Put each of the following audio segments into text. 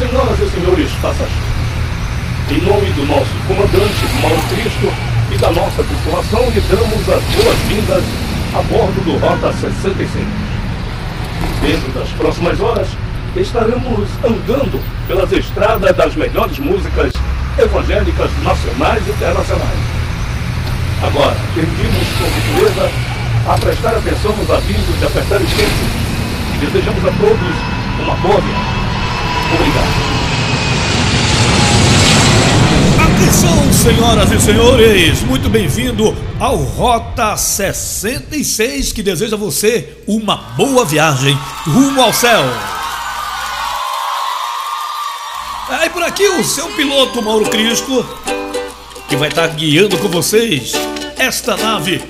Senhoras e senhores passageiros, em nome do nosso comandante Mauro Cristo e da nossa tripulação, lhe damos as boas-vindas a bordo do Rota 65. Dentro das próximas horas, estaremos andando pelas estradas das melhores músicas evangélicas nacionais e internacionais. Agora, pedimos com gentileza a prestar atenção nos avisos de apertar o cinto e desejamos a todos uma boa viagem. Obrigado. Atenção, senhoras e senhores, muito bem-vindo ao Rota 66, que deseja você uma boa viagem rumo ao céu. Aí por aqui o seu piloto Mauro Cristo, que vai estar guiando com vocês esta nave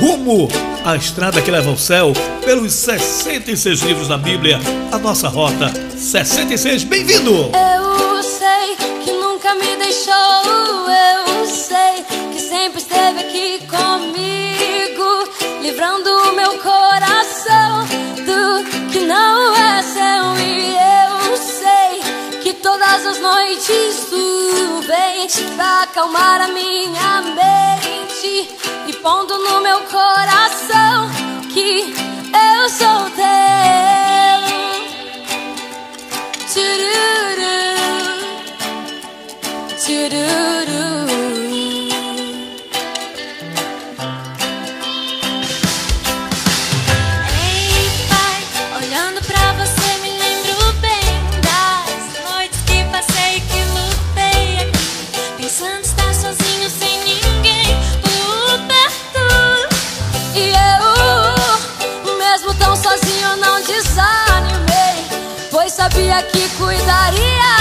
rumo à estrada que leva ao céu pelos 66 livros da Bíblia, a nossa rota 66. Bem-vindo! Eu sei que nunca me deixou, eu sei que sempre esteve aqui comigo, livrando o meu coração do que não é seu e eu sei que todas as noites tu vens pra acalmar a minha mente e pondo no meu coração que eu sou teu. Tchururu, tchururu. Que cuidarias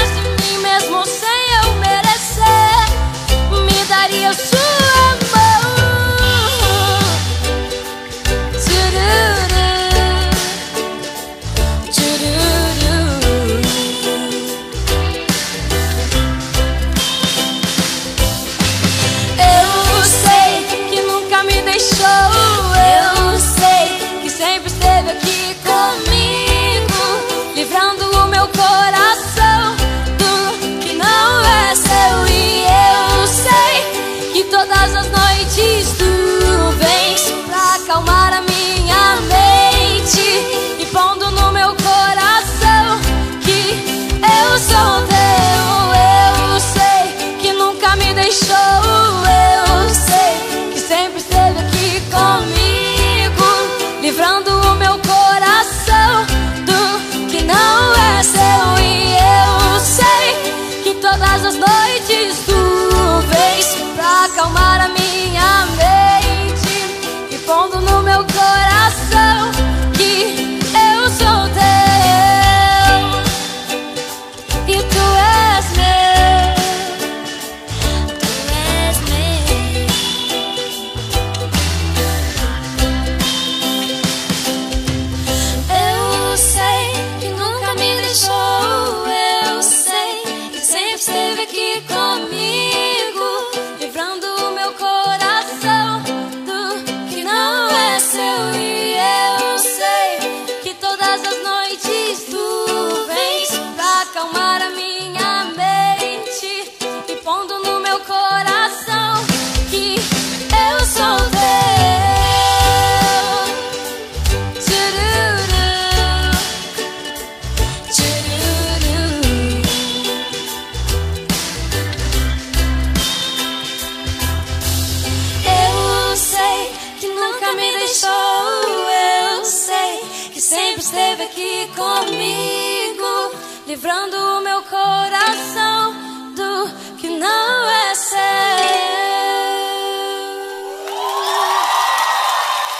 livrando o meu coração do que não é seu.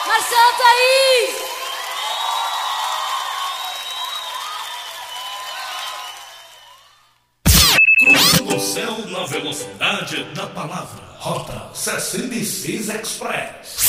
Marcelo Thaís! Cruzando o céu na velocidade da palavra. Rota 66 Express.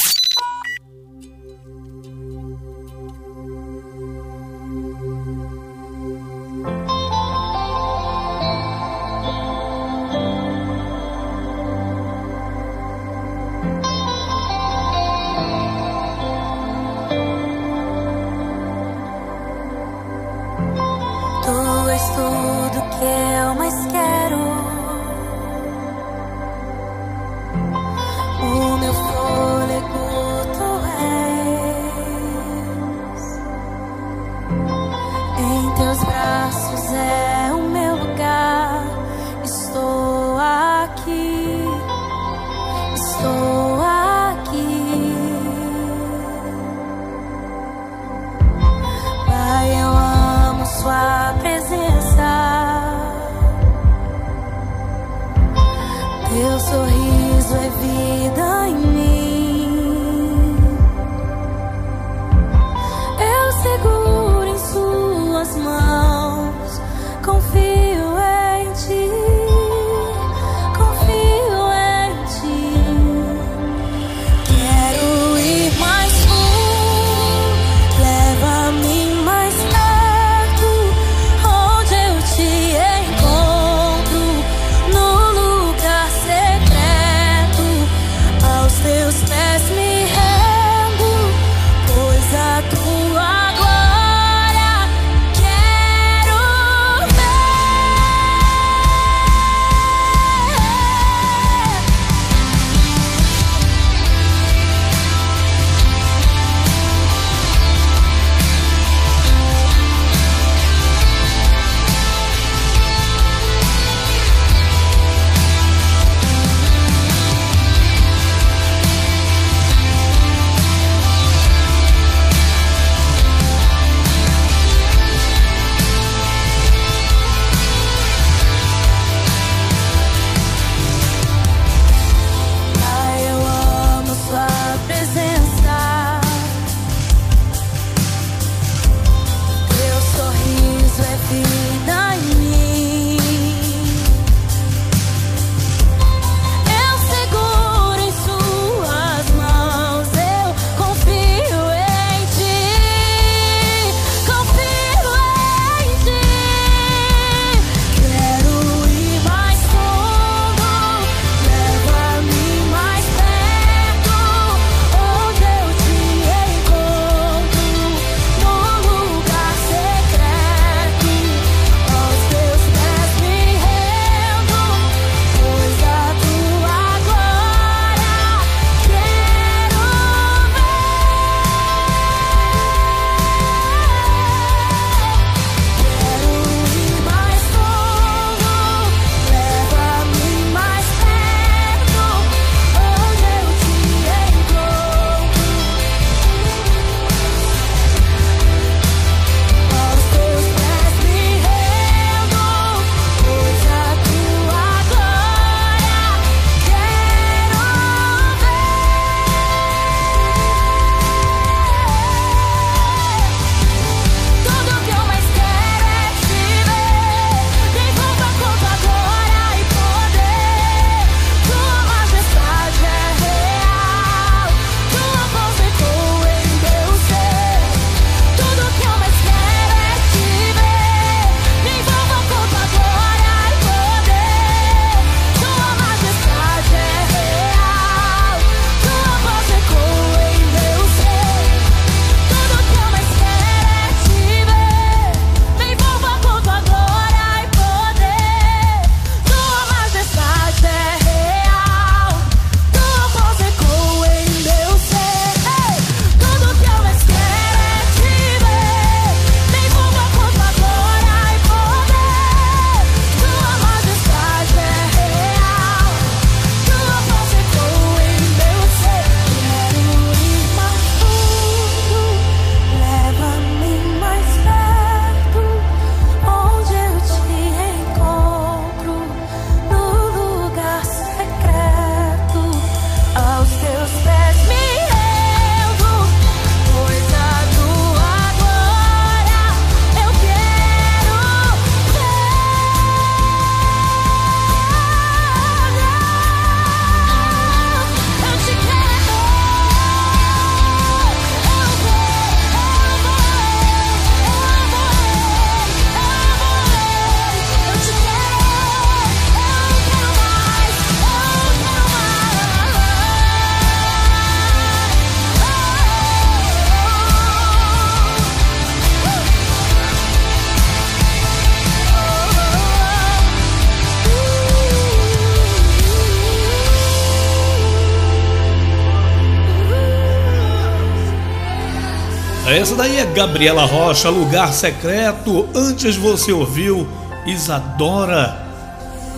Essa daí é Gabriela Rocha, Lugar Secreto. Antes você ouviu Isadora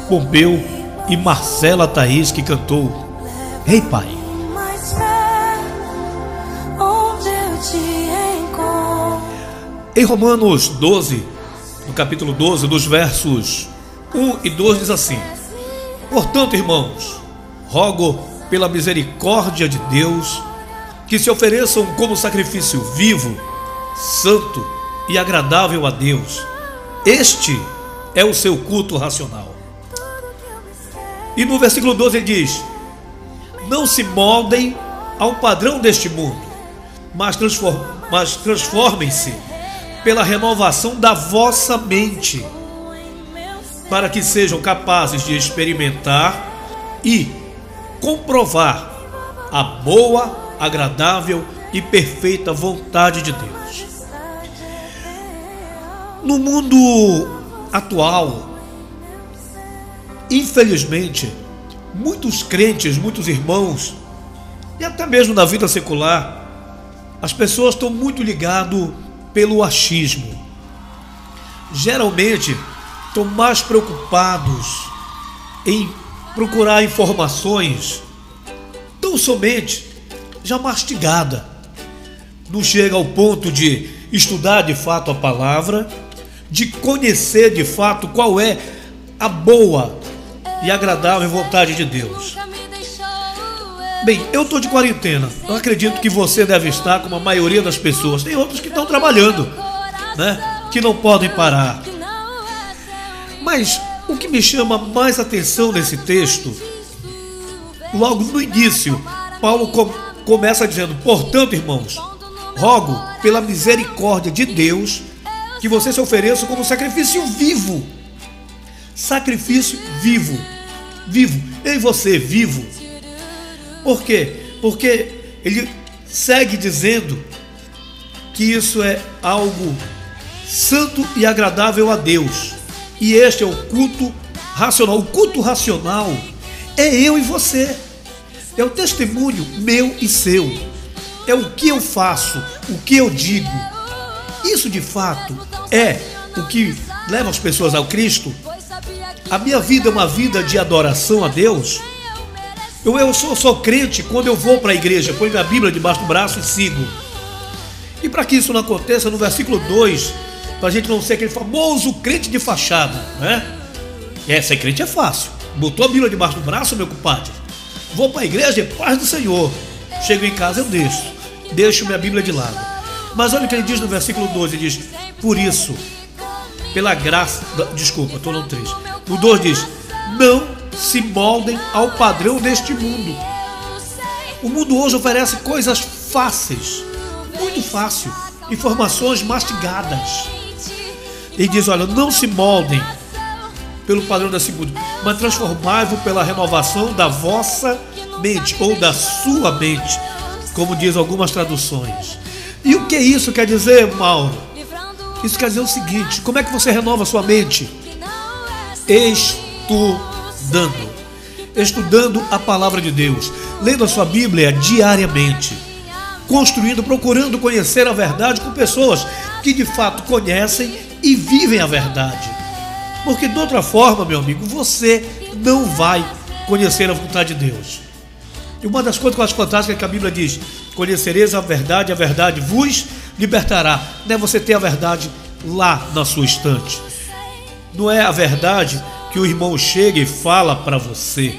Pompeu e Marcela Thaís que cantou Ei hey, Pai. Em Romanos 12, no capítulo 12, dos versos 1 e 2 diz assim: Portanto, irmãos, rogo pela misericórdia de Deus que se ofereçam como sacrifício vivo, santo e agradável a Deus. Este é o seu culto racional. E no versículo 12 ele diz: Não se moldem ao padrão deste mundo, mas, transform, mas transformem-se pela renovação da vossa mente, para que sejam capazes de experimentar e comprovar a boa, agradável e perfeita vontade de Deus. No mundo atual, infelizmente, muitos crentes, muitos irmãos, e até mesmo na vida secular, as pessoas estão muito ligadas pelo achismo. Geralmente, estão mais preocupados em procurar informações tão somente já mastigada. Não chega ao ponto de estudar de fato a palavra, de conhecer de fato qual é a boa e agradável vontade de Deus. Bem, eu estou de quarentena. Eu acredito que você deve estar como a maioria das pessoas. Tem outros que estão trabalhando, né? Que não podem parar. Mas o que me chama mais atenção nesse texto, logo no início, Paulo começa dizendo: Portanto, irmãos, rogo pela misericórdia de Deus que você se ofereça como sacrifício vivo. Sacrifício vivo. Vivo. Eu e você, vivo. Por quê? Porque ele segue dizendo que isso é algo santo e agradável a Deus. E este é o culto racional. O culto racional é eu e você. É o testemunho meu e seu. É o que eu faço, o que eu digo. Isso de fato é o que leva as pessoas ao Cristo. A minha vida é uma vida de adoração a Deus. Eu, eu sou, sou crente quando eu vou para a igreja, ponho minha Bíblia debaixo do braço e sigo. E para que isso não aconteça, no versículo 2, para a gente não ser aquele famoso crente de fachada, né? É, ser crente é fácil. Botou a Bíblia debaixo do braço, meu compadre. Vou para a igreja, paz do Senhor. Chego em casa, eu deixo. Deixo minha Bíblia de lado. Mas olha o que ele diz no versículo 12: ele diz, Por isso, pela graça. Desculpa, estou no 3. O 2 diz: Não se moldem ao padrão deste mundo. O mundo hoje oferece coisas fáceis, muito fácil, informações mastigadas. E diz: olha, não se moldem pelo padrão desse mundo, mas transformai-vos pela renovação da vossa mente ou da sua mente, como diz algumas traduções. E o que isso quer dizer, Mauro? Isso quer dizer o seguinte: como é que você renova sua mente? Estudando, estudando a palavra de Deus, lendo a sua Bíblia diariamente, construindo, procurando conhecer a verdade com pessoas que de fato conhecem e vivem a verdade. Porque de outra forma, meu amigo, você não vai conhecer a vontade de Deus. E uma das coisas que eu acho fantásticas é que a Bíblia diz: Conhecereis a verdade, a verdade vos libertará. Não é você ter a verdade lá na sua estante. Não é a verdade que o irmão chega e fala para você.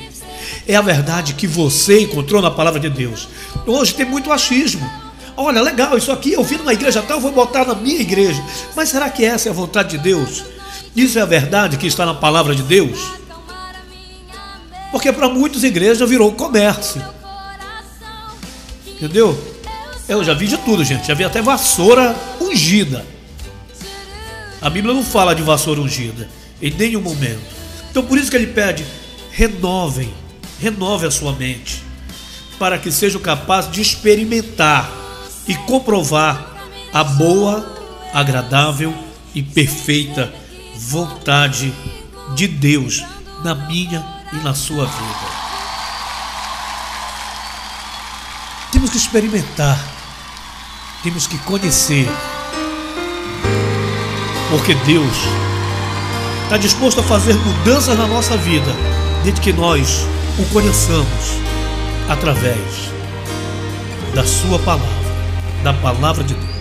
É a verdade que você encontrou na palavra de Deus. Hoje tem muito achismo. Olha, legal, isso aqui eu vi numa igreja tal, vou botar na minha igreja. Mas será que essa é a vontade de Deus? Isso é a verdade que está na palavra de Deus? Porque para muitos igreja virou comércio. Entendeu? Eu já vi de tudo, gente. Já vi até vassoura ungida. A Bíblia não fala de vassoura ungida em nenhum momento. Então por isso que ele pede: renovem, renove a sua mente, para que seja capaz de experimentar e comprovar a boa, agradável e perfeita vontade de Deus na minha e na sua vida. Temos que experimentar. temos que conhecer. Porque Deus está disposto a fazer mudanças na nossa vida, desde que nós o conheçamos através da Sua palavra, da palavra de Deus.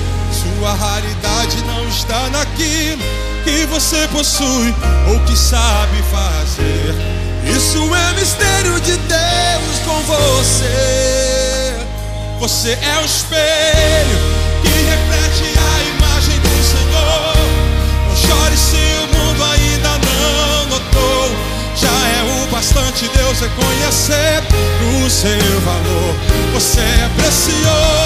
Sua raridade não está naquilo que você possui ou que sabe fazer. Isso é mistério de Deus com você. Você é o espelho que reflete a imagem do Senhor. Não chore se o mundo ainda não notou. Já é o bastante Deus reconhecer o seu valor. Você é precioso,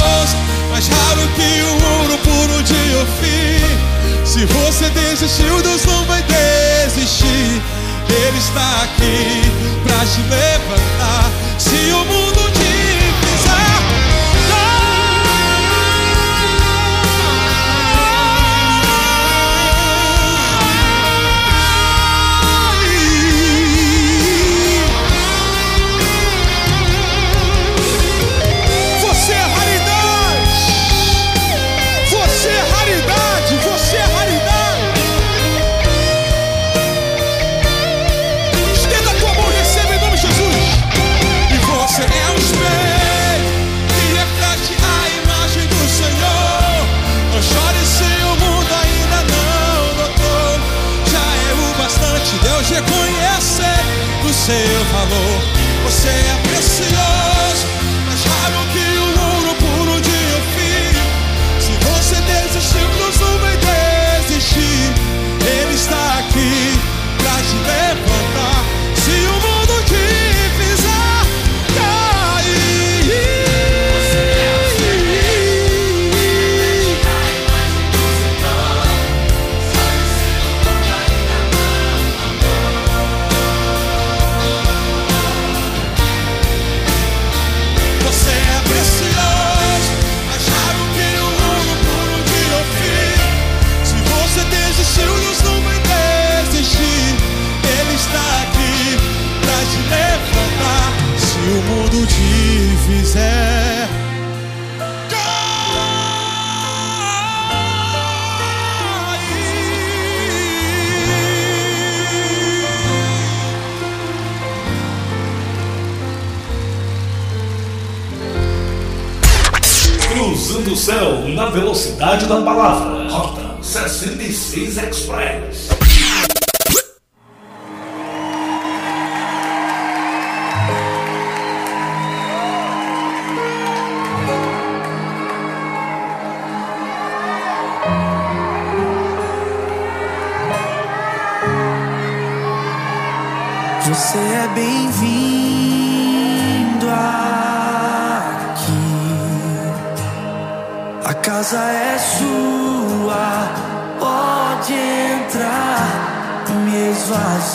mais raro que o ouro puro de Ofir. Se você desistiu, Deus não vai desistir. Ele está aqui pra te levantar. Se o mundo te fizer Cruzando o céu na velocidade da palavra. Rota 66 Express.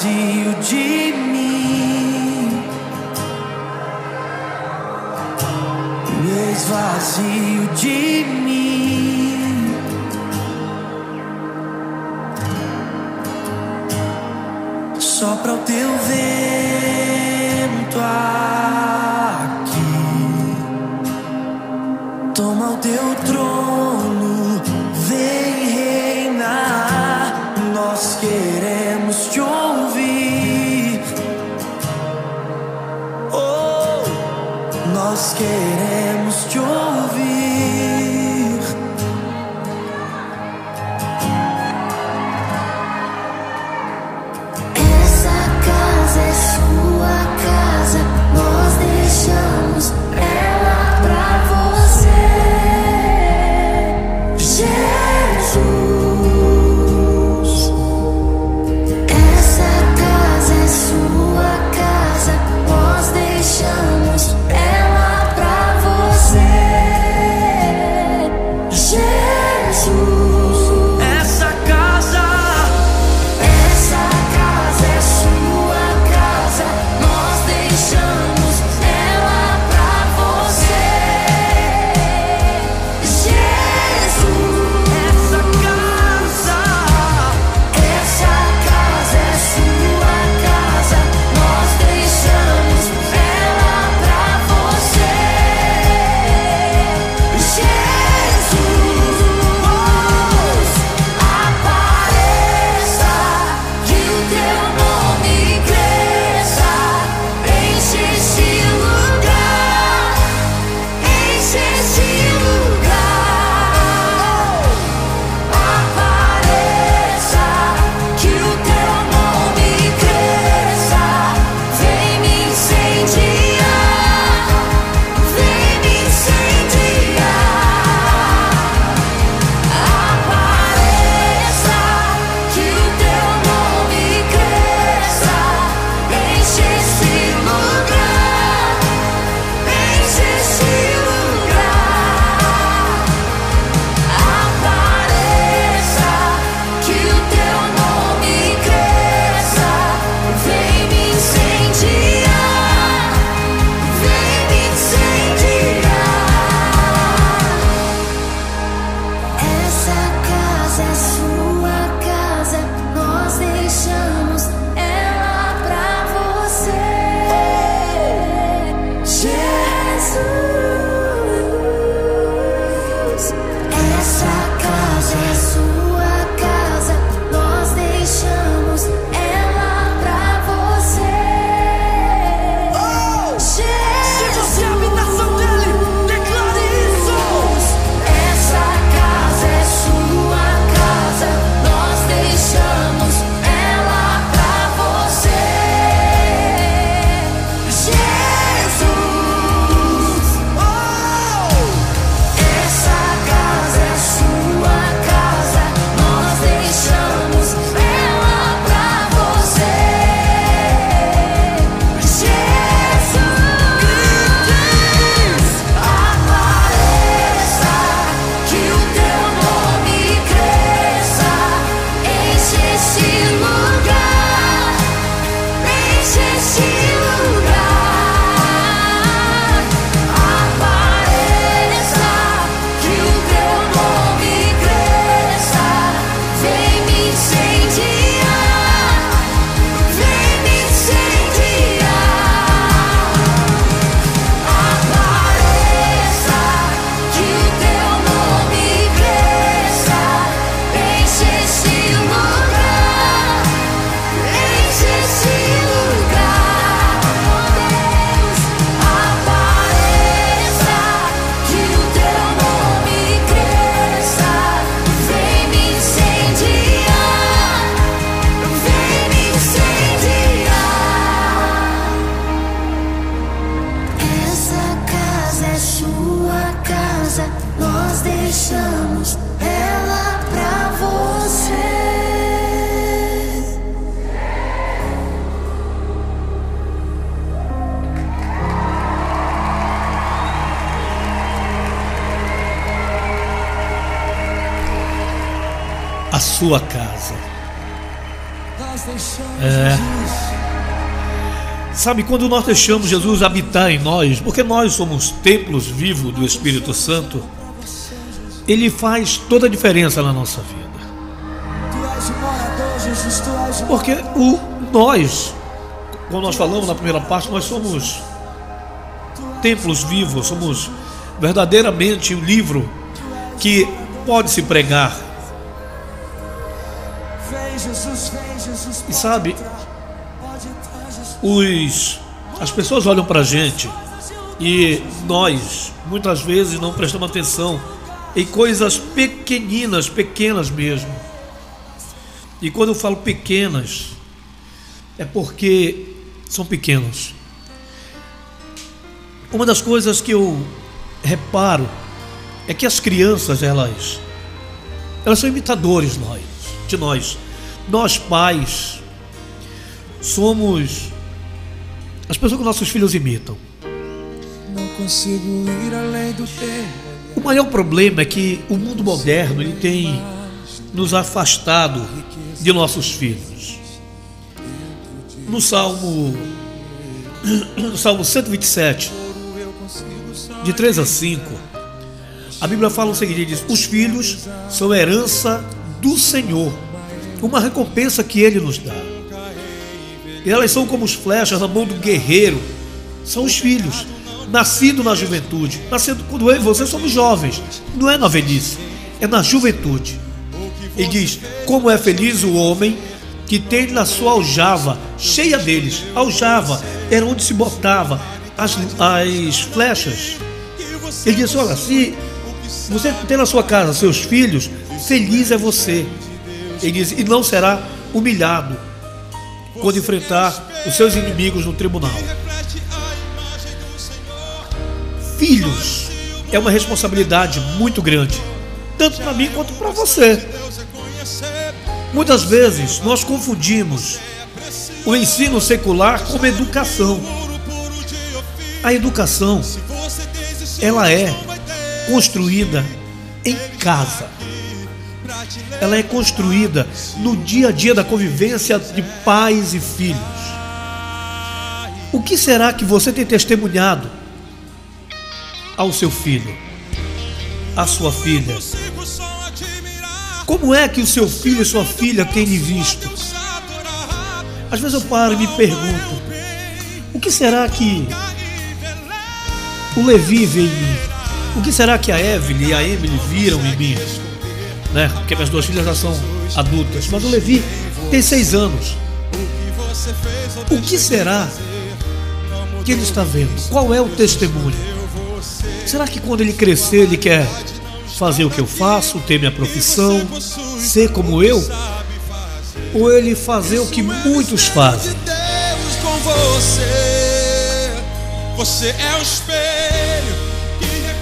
vazio de mim, me esvazio de mim. Só para o teu ver. Quando nós deixamos Jesus habitar em nós, porque nós somos templos vivos do Espírito Santo, ele faz toda a diferença na nossa vida. Porque o nós, como nós falamos na primeira parte, nós somos templos vivos, somos verdadeiramente um livro que pode se pregar. E sabe. Os as pessoas olham pra gente e nós muitas vezes não prestamos atenção em coisas pequeninas, pequenas mesmo. E quando eu falo pequenas, é porque são pequenas. Uma das coisas que eu reparo é que as crianças, elas elas são imitadores nós, de nós. Nós pais somos as pessoas que nossos filhos imitam. Não consigo ir além do tempo. O maior problema é que o mundo moderno ele tem nos afastado de nossos filhos. No Salmo no Salmo 127, de 3 a 5, a Bíblia fala o seguinte: diz, os filhos são herança do Senhor, uma recompensa que Ele nos dá. E elas são como as flechas na mão do guerreiro. São os filhos, nascidos na juventude. Nascido quando eu e você somos jovens. Não é na velhice, é na juventude. Ele diz: Como é feliz o homem que tem na sua aljava, cheia deles. Aljava era onde se botava as, as flechas. Ele diz: Olha, se você tem na sua casa seus filhos, feliz é você. Ele diz: E não será humilhado quando enfrentar os seus inimigos no tribunal. Filhos é uma responsabilidade muito grande, tanto para mim quanto para você. Muitas vezes nós confundimos o ensino secular com educação. A educação ela é construída em casa. Ela é construída no dia a dia da convivência de pais e filhos. O que será que você tem testemunhado ao seu filho, à sua filha? Como é que o seu filho e sua filha têm lhe visto? Às vezes eu paro e me pergunto: o que será que o Levi vê em mim? O que será que a Evelyn e a Emily viram em mim? Né? Porque minhas duas filhas já são adultas, mas o Levi tem seis anos. O que será que ele está vendo? Qual é o testemunho? Será que quando ele crescer ele quer fazer o que eu faço, ter minha profissão, ser como eu? Ou ele fazer o que muitos fazem?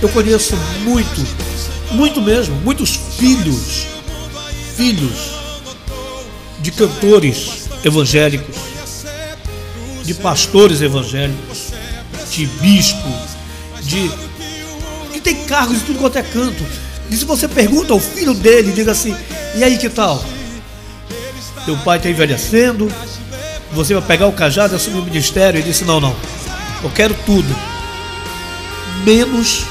Eu conheço muito, muito mesmo, muitos filhos, filhos de cantores evangélicos, de pastores evangélicos, de bispos, de que tem cargos de tudo quanto é canto. E se você pergunta ao filho dele, diga assim: e aí que tal? Teu pai está envelhecendo, você vai pegar o cajado e assumir o ministério? Ele disse: não, não, eu quero tudo, menos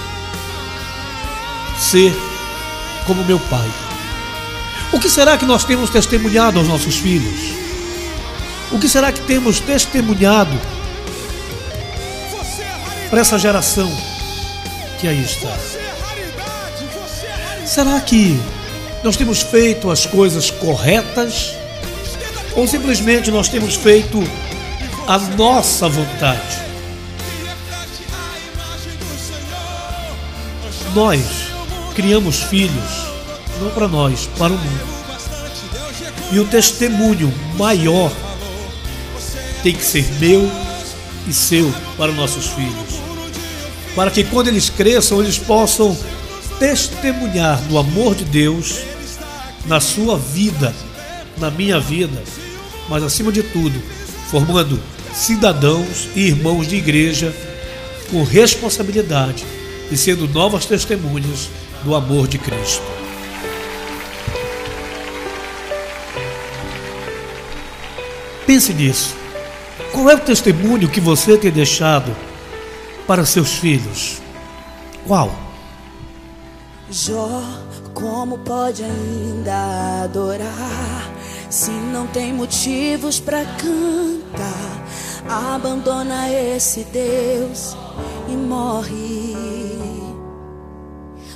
ser como meu pai. O que será que nós temos testemunhado aos nossos filhos? O que será que temos testemunhado para essa geração que aí está? Será que nós temos feito as coisas corretas? Ou simplesmente nós temos feito a nossa vontade? Nós criamos filhos não para nós, para o mundo. E o testemunho maior tem que ser meu e seu para os nossos filhos. Para que quando eles cresçam, eles possam testemunhar do amor de Deus na sua vida, na minha vida, mas acima de tudo, formando cidadãos e irmãos de igreja com responsabilidade e sendo novas testemunhas do amor de Cristo. Pense nisso. Qual é o testemunho que você tem deixado para seus filhos? Qual? Jó, como pode ainda adorar se não tem motivos para cantar? Abandona esse Deus e morre.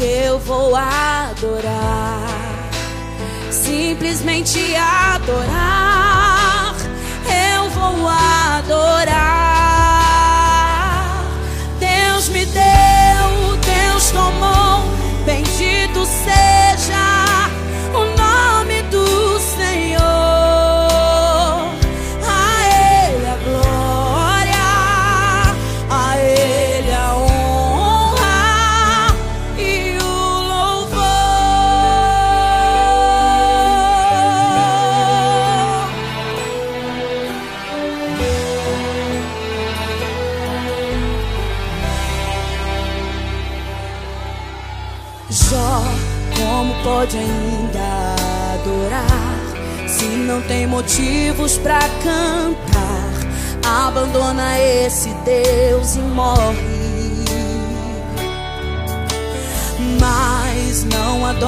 Eu vou adorar, simplesmente adorar. Eu vou adorar.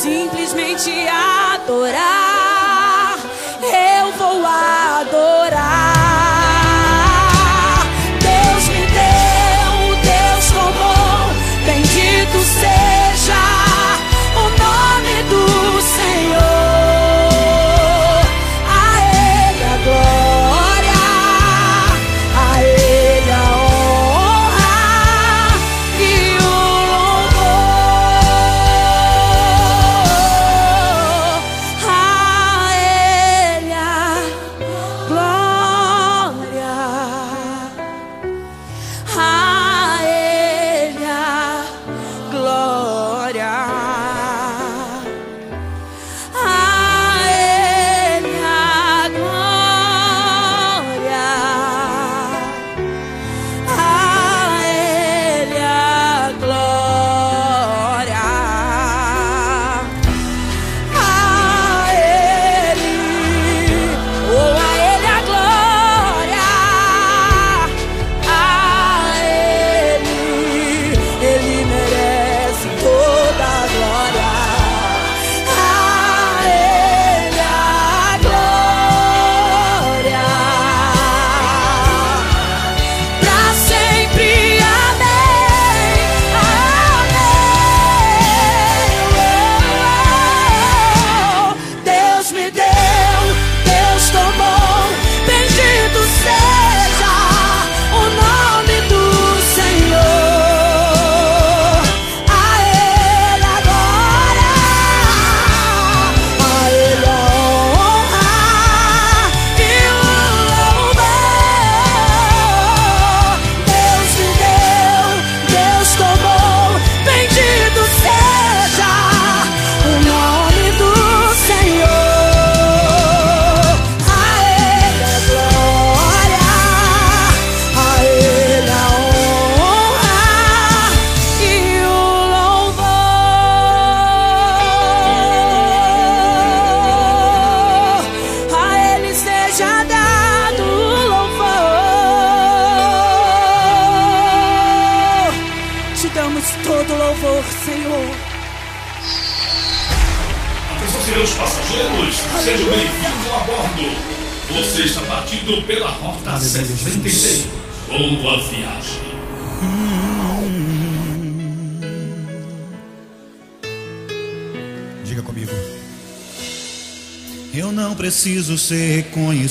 simplesmente adorar. Eu vou adorar.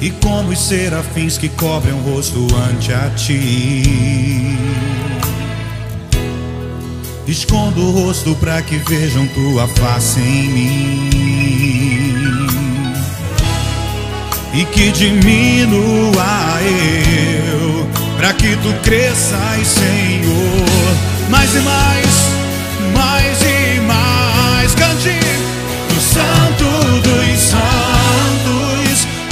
E como os serafins que cobrem o rosto ante a ti. Escondo o rosto para que vejam tua face em mim e que diminua eu, para que tu cresças, Senhor, mais e mais, mais e mais. Cante no Santo dos Santos,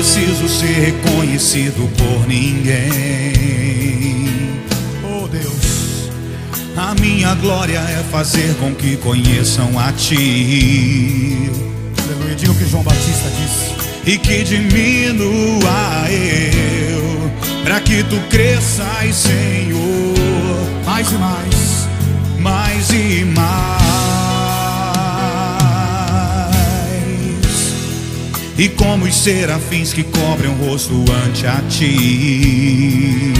preciso ser reconhecido por ninguém. Oh Deus, a minha glória é fazer com que conheçam a Ti. Aleluia, diga o que João Batista disse. E que diminua eu, para que Tu cresças, Senhor, mais e mais, mais e mais. E como os serafins que cobrem o rosto ante a ti.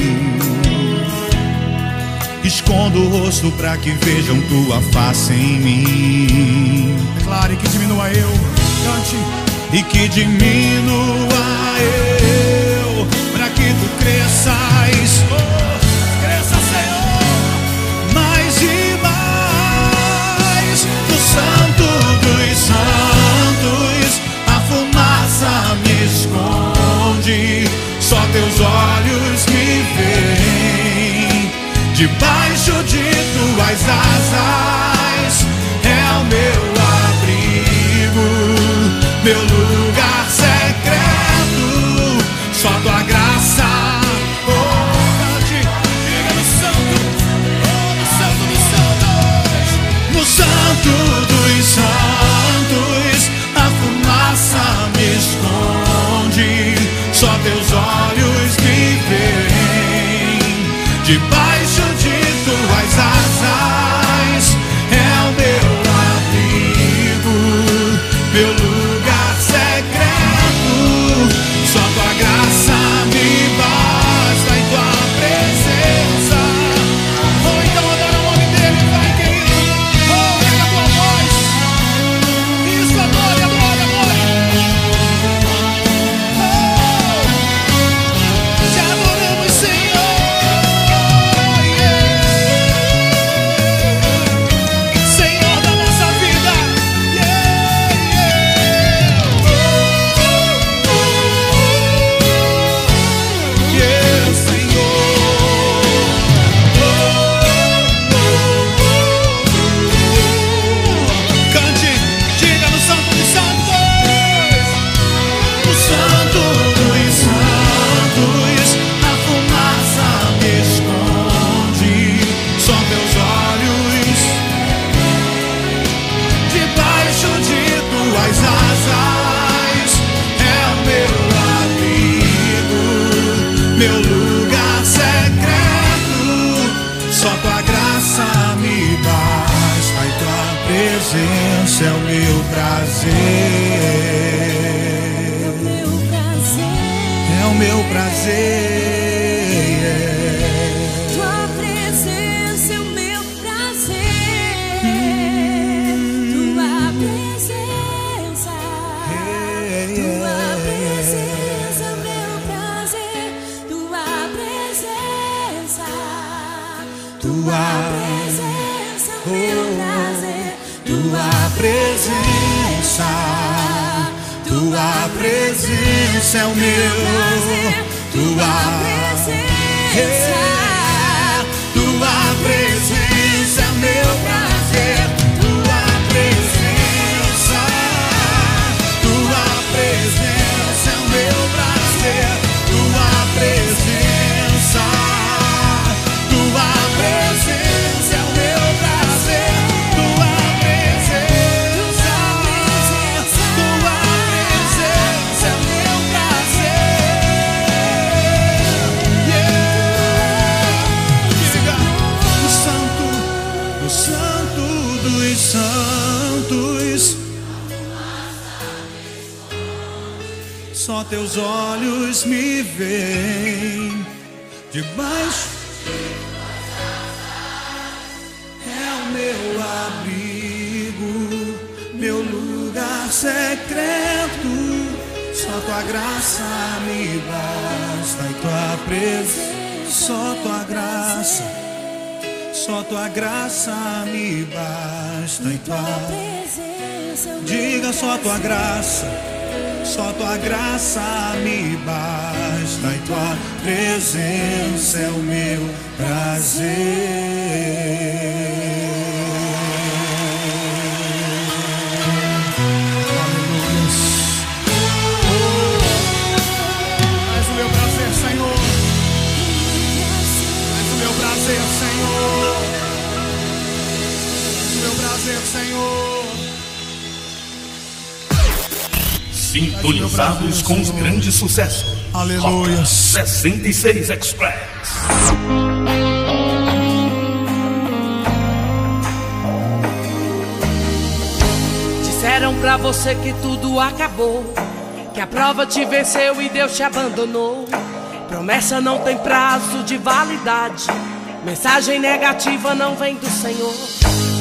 Escondo o rosto para que vejam tua face em mim. Declare que diminua eu, cante. E que diminua eu Para que tu cresças. Oh, Cresça Senhor. Mais e mais Do santo dos santos esconde Só teus olhos me veem. Debaixo de tuas asas É o meu abrigo Meu lugar secreto. Só tua tua graça me basta e tua presença. Só tua graça, só tua graça me basta e tua presença, Diga só tua graça, só tua graça me basta e tua presença é o meu prazer. Sintonizados com os grandes sucessos. Aleluia. Rota 66 Express. Disseram pra você que tudo acabou, que a prova te venceu e Deus te abandonou. Promessa não tem prazo de validade, mensagem negativa não vem do Senhor.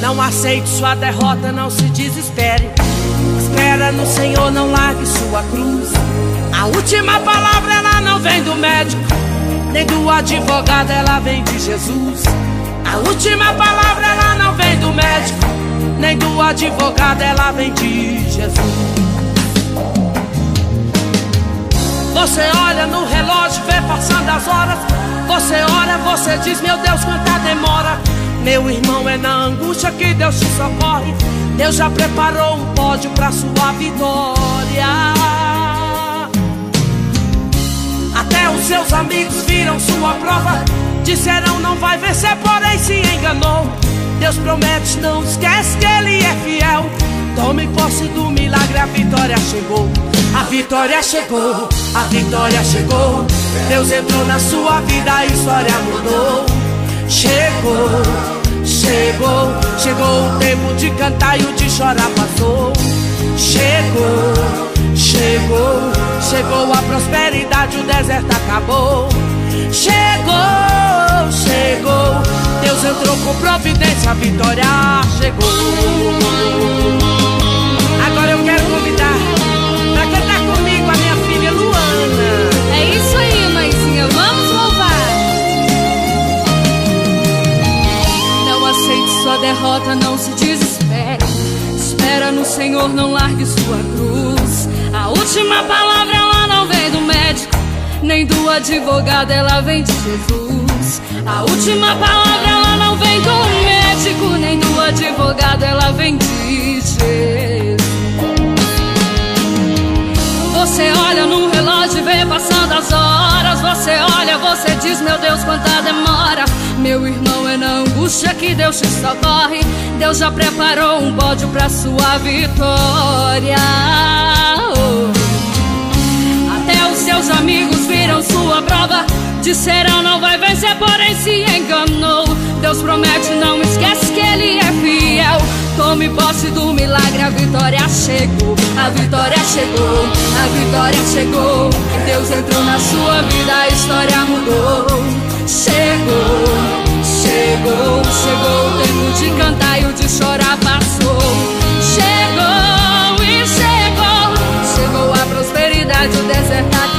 Não aceite sua derrota, não se desespere. Espera no Senhor, não largue sua cruz. A última palavra ela não vem do médico, nem do advogado, ela vem de Jesus. A última palavra ela não vem do médico, nem do advogado, ela vem de Jesus. Você olha no relógio, vê passando as horas. Você ora, você diz, meu Deus, quanta demora. Meu irmão, é na angústia que Deus te socorre. Deus já preparou um pódio pra sua vitória. Até os seus amigos viram sua prova. Disseram não vai vencer, porém se enganou. Deus promete, não esquece que Ele é fiel. Tome posse do milagre, a vitória chegou. A vitória chegou, a vitória chegou. Deus entrou na sua vida, a história mudou. Chegou, chegou, chegou o tempo de cantar e o de chorar passou. Chegou, chegou, chegou a prosperidade, o deserto acabou. Chegou, chegou, Deus entrou com providência, a vitória chegou. Agora eu quero convidar derrota, não se desespere. Espera no Senhor, não largue sua cruz. A última palavra ela não vem do médico, nem do advogado, ela vem de Jesus. A última palavra ela não vem do médico, nem do advogado, ela vem de Jesus. Você olha no vê passando as horas. Você olha, você diz, meu Deus, quanta demora. Meu irmão, é na angústia que Deus te socorre. Deus já preparou um bódio pra sua vitória. Oh. Até os seus amigos viram sua prova. Disseram não vai vencer, porém se enganou. Deus promete, não esquece que Ele é fiel. Tome posse do milagre, a vitória chegou. A vitória chegou, a vitória chegou. Deus entrou na sua vida, a história mudou. Chegou, chegou, chegou. O tempo de cantar e o de chorar passou. Chegou e chegou, chegou a prosperidade, o deserto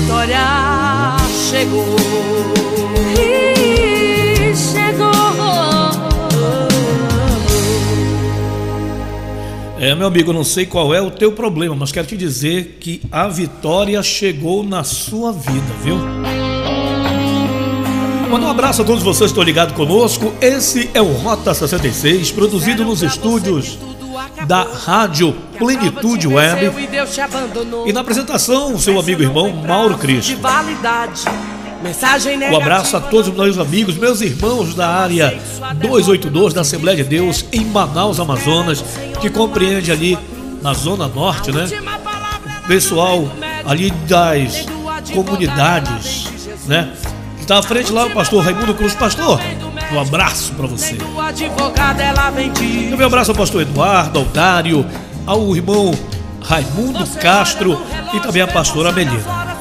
vitória chegou. Chegou. É, meu amigo, não sei qual é o teu problema, mas quero te dizer que a vitória chegou na sua vida, viu? Manda um abraço a todos vocês que estão ligados conosco. Esse é o Rota 66, produzido nos estúdios da Rádio Plenitude Web. E. E na apresentação, o seu amigo e irmão Mauro Cristo. Um abraço a todos os meus amigos, meus irmãos da área 282 da Assembleia de Deus em Manaus, Amazonas, que compreende ali na Zona Norte, né? Pessoal ali das comunidades, né? Está à frente lá o pastor Raimundo Cruz. Pastor, um abraço para você. O um abraço ao pastor Eduardo, ao Dário, ao irmão Raimundo Castro e também a pastora Melina.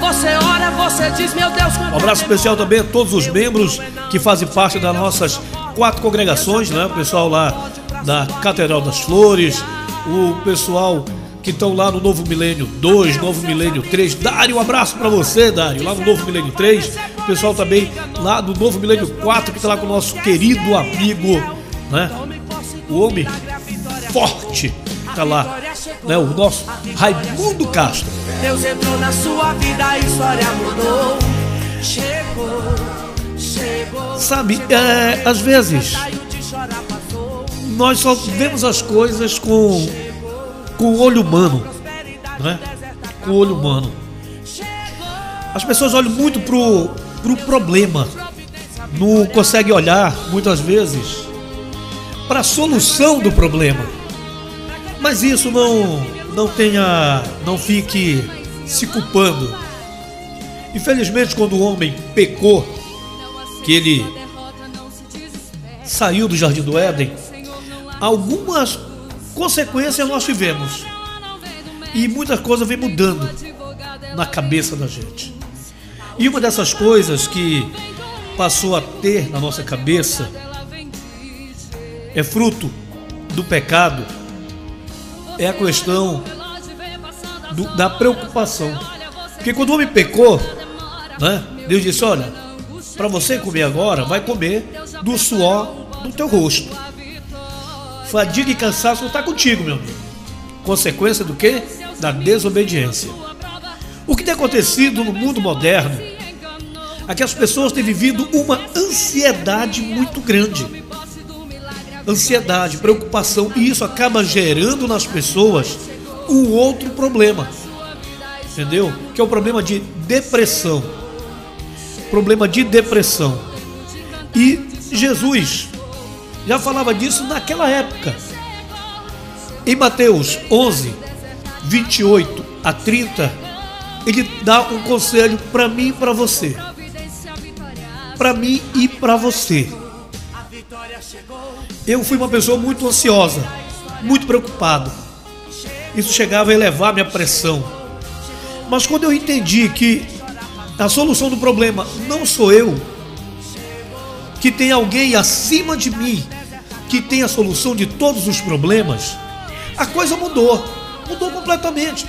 Você ora, você diz, meu Deus, Um abraço especial também a todos os membros que fazem parte das nossas quatro congregações, né? O pessoal lá da Catedral das Flores, o pessoal que estão lá no Novo Milênio 2, Novo Milênio 3. Dário, um abraço para você, Dário, lá no Novo Milênio 3. Pessoal também lá do Novo Milênio 4, que está lá com o nosso querido amigo, né? O homem forte, tá lá, né? O nosso Raimundo Castro. Deus entrou na sua vida, a história mudou. Chegou, chegou. Sabe, é, às vezes nós só vemos as coisas com, com o olho humano, né? Com o olho humano. As pessoas olham muito pro, pro problema, não conseguem olhar muitas vezes para a solução do problema. Mas isso não não tenha, não fique se culpando. Infelizmente, quando o homem pecou, que ele saiu do jardim do Éden, algumas consequências nós tivemos. E muitas coisas vem mudando na cabeça da gente. E uma dessas coisas que passou a ter na nossa cabeça é fruto do pecado, é a questão do- da preocupação. Porque quando o homem pecou, né, Deus disse: Olha, para você comer agora, vai comer do suor do teu rosto. Fadiga e cansaço está contigo, meu amigo. Consequência do quê? Da desobediência. O que tem acontecido no mundo moderno é que as pessoas têm vivido uma ansiedade muito grande. Ansiedade, preocupação, e isso acaba gerando nas pessoas um outro problema. Entendeu? Que é o problema de depressão. Problema de depressão. E Jesus já falava disso naquela época. Em Mateus 11, 28 a 30, ele dá um conselho para mim e para você. Para mim e para você. Eu fui uma pessoa muito ansiosa, muito preocupado. Isso chegava a elevar minha pressão. Mas quando eu entendi que a solução do problema não sou eu, que tem alguém acima de mim que tem a solução de todos os problemas, a coisa mudou. Mudou completamente.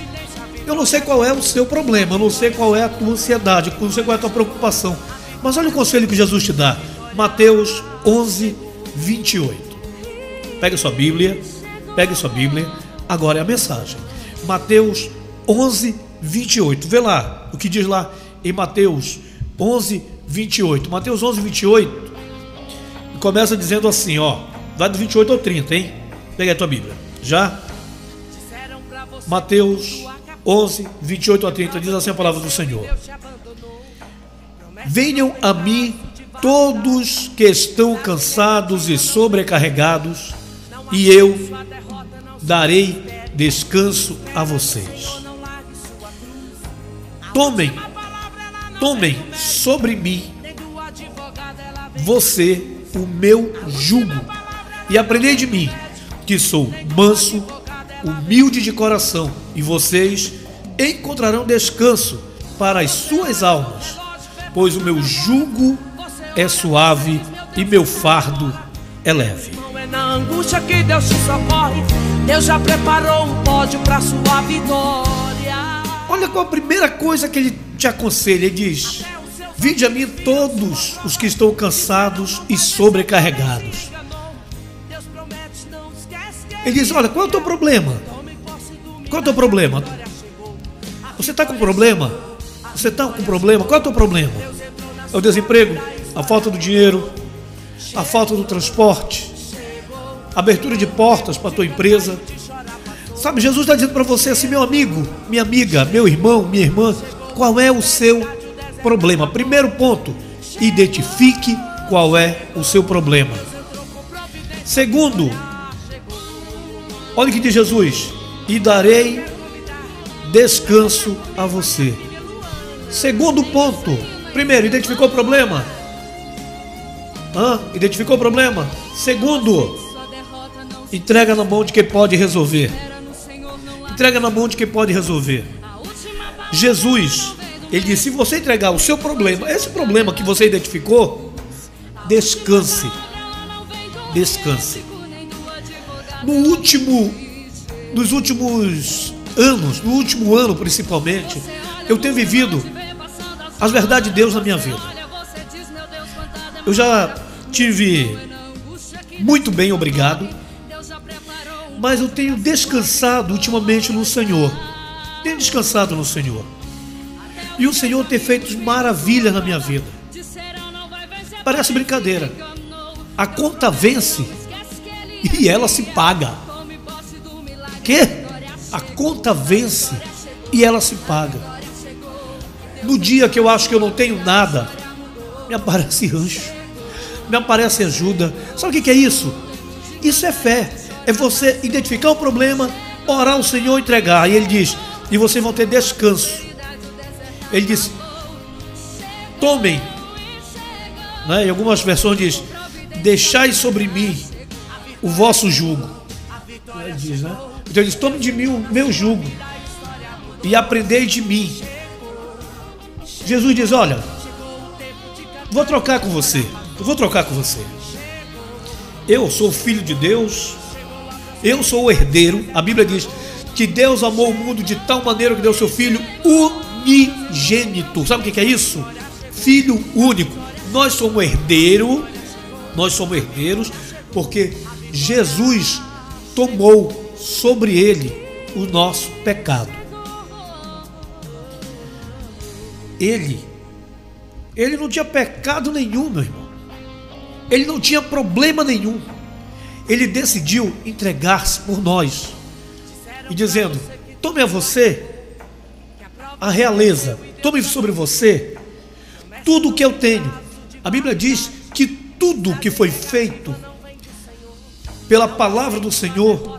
Eu não sei qual é o seu problema, eu não sei qual é a tua ansiedade, eu não sei qual é a tua preocupação. Mas olha o conselho que Jesus te dá. Mateus 11, 28. Pega sua Bíblia, pegue sua Bíblia. Agora é a mensagem. Mateus 11, 28. Vê lá o que diz lá em Mateus 11, 28. Mateus 11, 28 começa dizendo assim, ó. Vai do 28 ao 30, hein? Pega a tua Bíblia. Já? Mateus 11, 28 a 30 diz assim a palavra do Senhor. Venham a mim todos que estão cansados e sobrecarregados, e eu darei descanso a vocês. Tomem, tomem sobre mim você o meu jugo e aprendei de mim, que sou manso, humilde de coração, e vocês encontrarão descanso para as suas almas, pois o meu jugo é suave e meu fardo é leve. Não é na angústia que Deus te socorre. Deus já preparou um pódio para sua vitória. Olha qual a primeira coisa que ele te aconselha, ele diz: Vinde a mim todos os que estão cansados e sobrecarregados. Ele diz: Olha, qual é o teu problema? Qual é o teu problema? Você está com problema? Você está com problema? Qual é o teu problema? É o desemprego? A falta do dinheiro? A falta do transporte? Abertura de portas para a tua empresa? Sabe, Jesus está dizendo para você assim, meu amigo, minha amiga, meu irmão, minha irmã, qual é o seu problema? Primeiro ponto, identifique qual é o seu problema. Segundo, olha o que diz Jesus: e darei descanso a você. Segundo ponto, primeiro, identificou o problema? Hã? Identificou o problema? Segundo, entrega na mão de quem pode resolver. Entrega na mão de quem pode resolver. Jesus, ele disse: se você entregar o seu problema, esse problema que você identificou, descanse. Descanse. No último, nos últimos anos, no último ano principalmente, eu tenho vivido as verdades de Deus na minha vida. Eu já tive muito bem, obrigado, mas eu tenho descansado ultimamente no Senhor. Tenho descansado no Senhor. E o Senhor tem feito maravilhas na minha vida. Parece brincadeira. A conta vence e ela se paga. Que? A conta vence e ela se paga. No dia que eu acho que eu não tenho nada, me aparece rancho, me aparece ajuda. Sabe o que é isso? Isso é fé. É você identificar o problema, orar ao Senhor e entregar. E ele diz: e vocês vão ter descanso. Ele diz: tomem. Né? Em algumas versões diz: deixai sobre mim o vosso jugo. Ele diz, né? Então ele diz: tome de mim o meu jugo e aprendei de mim. Jesus diz: olha, vou trocar com você. Eu vou trocar com você. Eu sou filho de Deus. Eu sou o herdeiro. A Bíblia diz que Deus amou o mundo de tal maneira que deu seu filho unigênito. Sabe o que é isso? Filho único. Nós somos herdeiro. Nós somos herdeiros porque Jesus tomou sobre ele o nosso pecado. Ele, ele não tinha pecado nenhum, meu irmão. Ele não tinha problema nenhum. Ele decidiu entregar-se por nós e dizendo: Tome a você a realeza, tome sobre você tudo o que eu tenho. A Bíblia diz que tudo que foi feito pela palavra do Senhor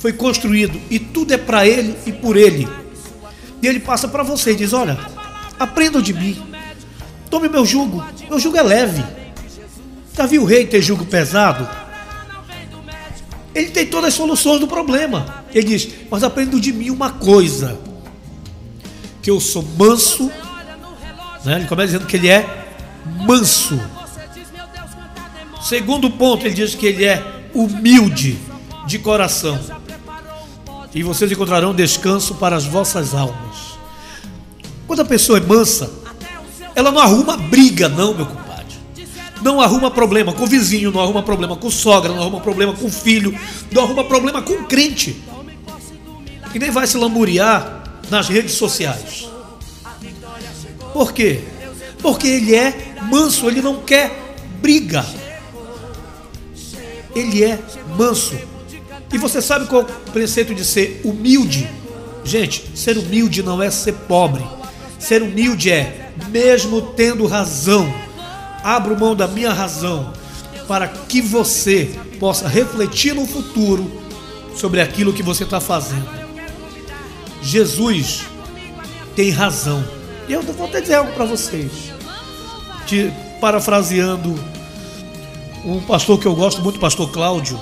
foi construído e tudo é para Ele e por Ele. E Ele passa para você e diz: Olha, aprendam de mim, tome meu jugo, meu jugo é leve. Já viu o rei ter jugo pesado? Ele tem todas as soluções do problema. Ele diz: Mas aprendo de mim uma coisa: que eu sou manso. Né? Ele começa dizendo que ele é manso. Segundo ponto, ele diz que ele é humilde de coração. E vocês encontrarão descanso para as vossas almas. Quando a pessoa é mansa, ela não arruma briga, não, meu compadre. Não arruma problema com o vizinho, não arruma problema com sogra, não arruma problema com filho, não arruma problema com crente. E nem vai se lamuriar nas redes sociais. Por quê? Porque ele é manso, ele não quer briga. Ele é manso. E você sabe qual é o preceito de ser humilde? Gente, ser humilde não é ser pobre. Ser humilde é, mesmo tendo razão, abro mão da minha razão para que você possa refletir no futuro sobre aquilo que você está fazendo. Jesus, tem razão. E eu vou até dizer algo para vocês. De, parafraseando um pastor que eu gosto muito, o pastor Cláudio,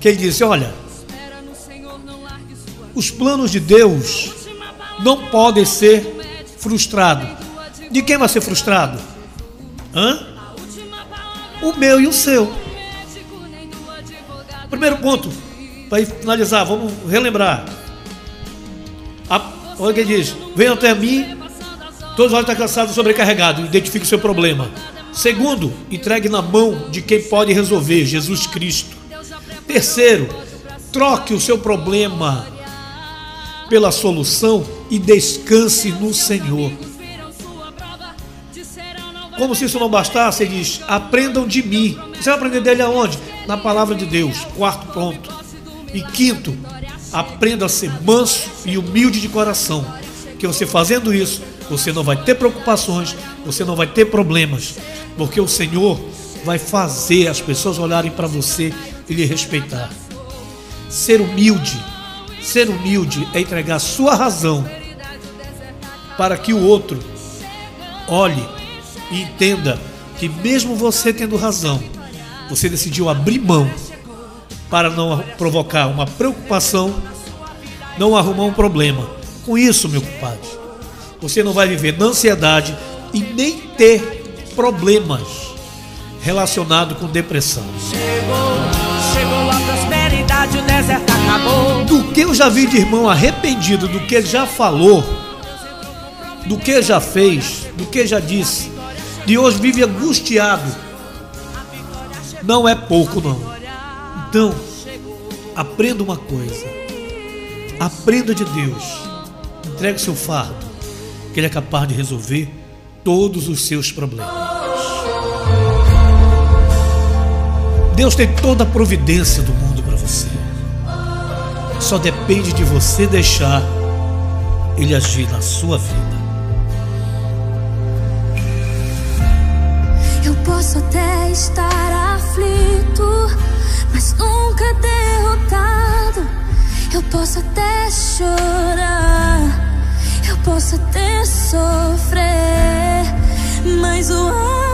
que ele disse: Olha, os planos de Deus não podem ser frustrados. De quem vai ser frustrado? Hã? O meu e o seu. Primeiro ponto, para finalizar, vamos relembrar. A, olha que diz: Venha até mim, todos vós estão cansados e sobrecarregados, identifique o seu problema. Segundo, entregue na mão de quem pode resolver, Jesus Cristo. Terceiro, troque o seu problema pela solução e descanse no Senhor. Como se isso não bastasse, ele diz: aprendam de mim. Você vai aprender dele aonde? Na palavra de Deus. Quarto ponto. E quinto, aprenda a ser manso e humilde de coração. Que você fazendo isso, você não vai ter preocupações, você não vai ter problemas, porque o Senhor vai fazer as pessoas olharem para você e lhe respeitar. Ser humilde, ser humilde é entregar sua razão para que o outro olhe e entenda que mesmo você tendo razão, você decidiu abrir mão para não provocar uma preocupação, não arrumar um problema. Com isso, meu compadre, você não vai viver na ansiedade e nem ter problemas relacionados com depressão. Chegou, chegou a prosperidade, o deserto acabou. Do que eu já vi de irmão arrependido do que ele já falou, do que já fez, do que já disse, e hoje vive angustiado. Não é pouco, não. Então, aprenda uma coisa. Aprenda de Deus. Entregue seu fardo, Ele é capaz de resolver todos os seus problemas. Deus tem toda a providência do mundo para você. Só depende de você deixar Ele agir na sua vida. Posso até estar aflito, mas nunca derrotado. Eu posso até chorar, eu posso até sofrer, mas o amanhã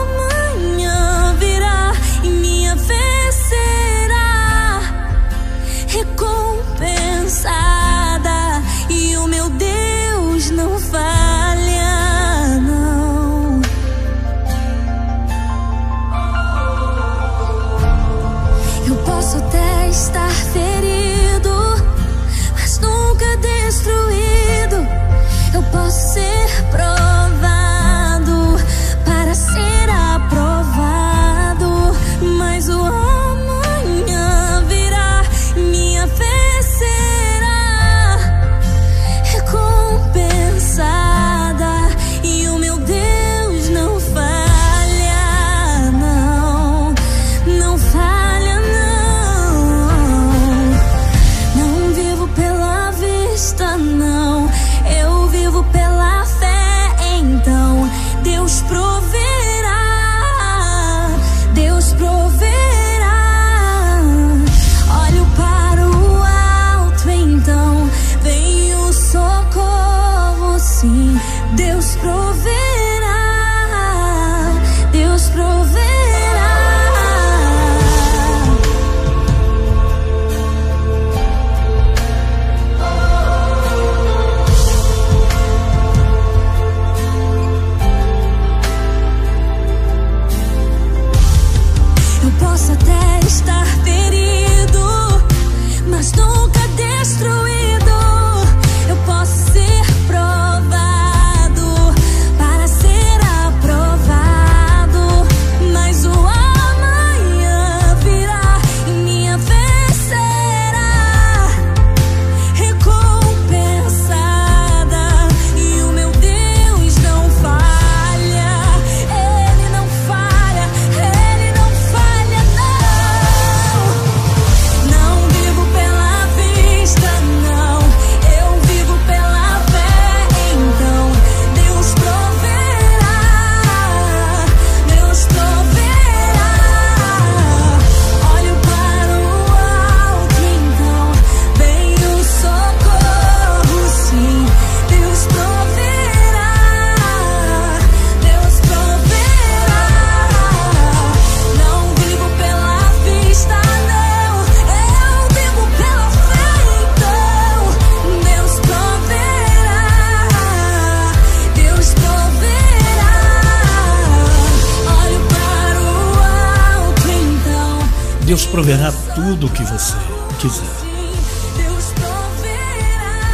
tudo o que você quiser.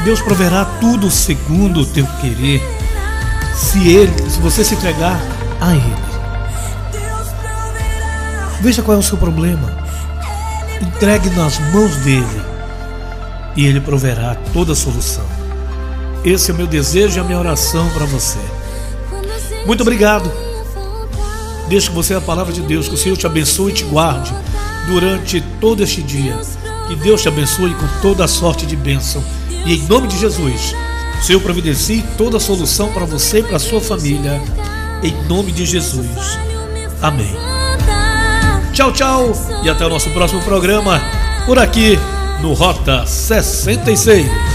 Deus proverá tudo segundo o teu querer. Se ele, se você se entregar a ele. Veja qual é o seu problema. Entregue nas mãos dele e ele proverá toda a solução. Esse é o meu desejo e a minha oração para você. Muito obrigado. Deixa que você a palavra de Deus, que o Senhor te abençoe e te guarde durante todo este dia. Que Deus te abençoe com toda a sorte de bênção. E em nome de Jesus, o Senhor providencie toda a solução para você e para sua família. Em nome de Jesus. Amém. Tchau, tchau. E até o nosso próximo programa. Por aqui no Rota 66.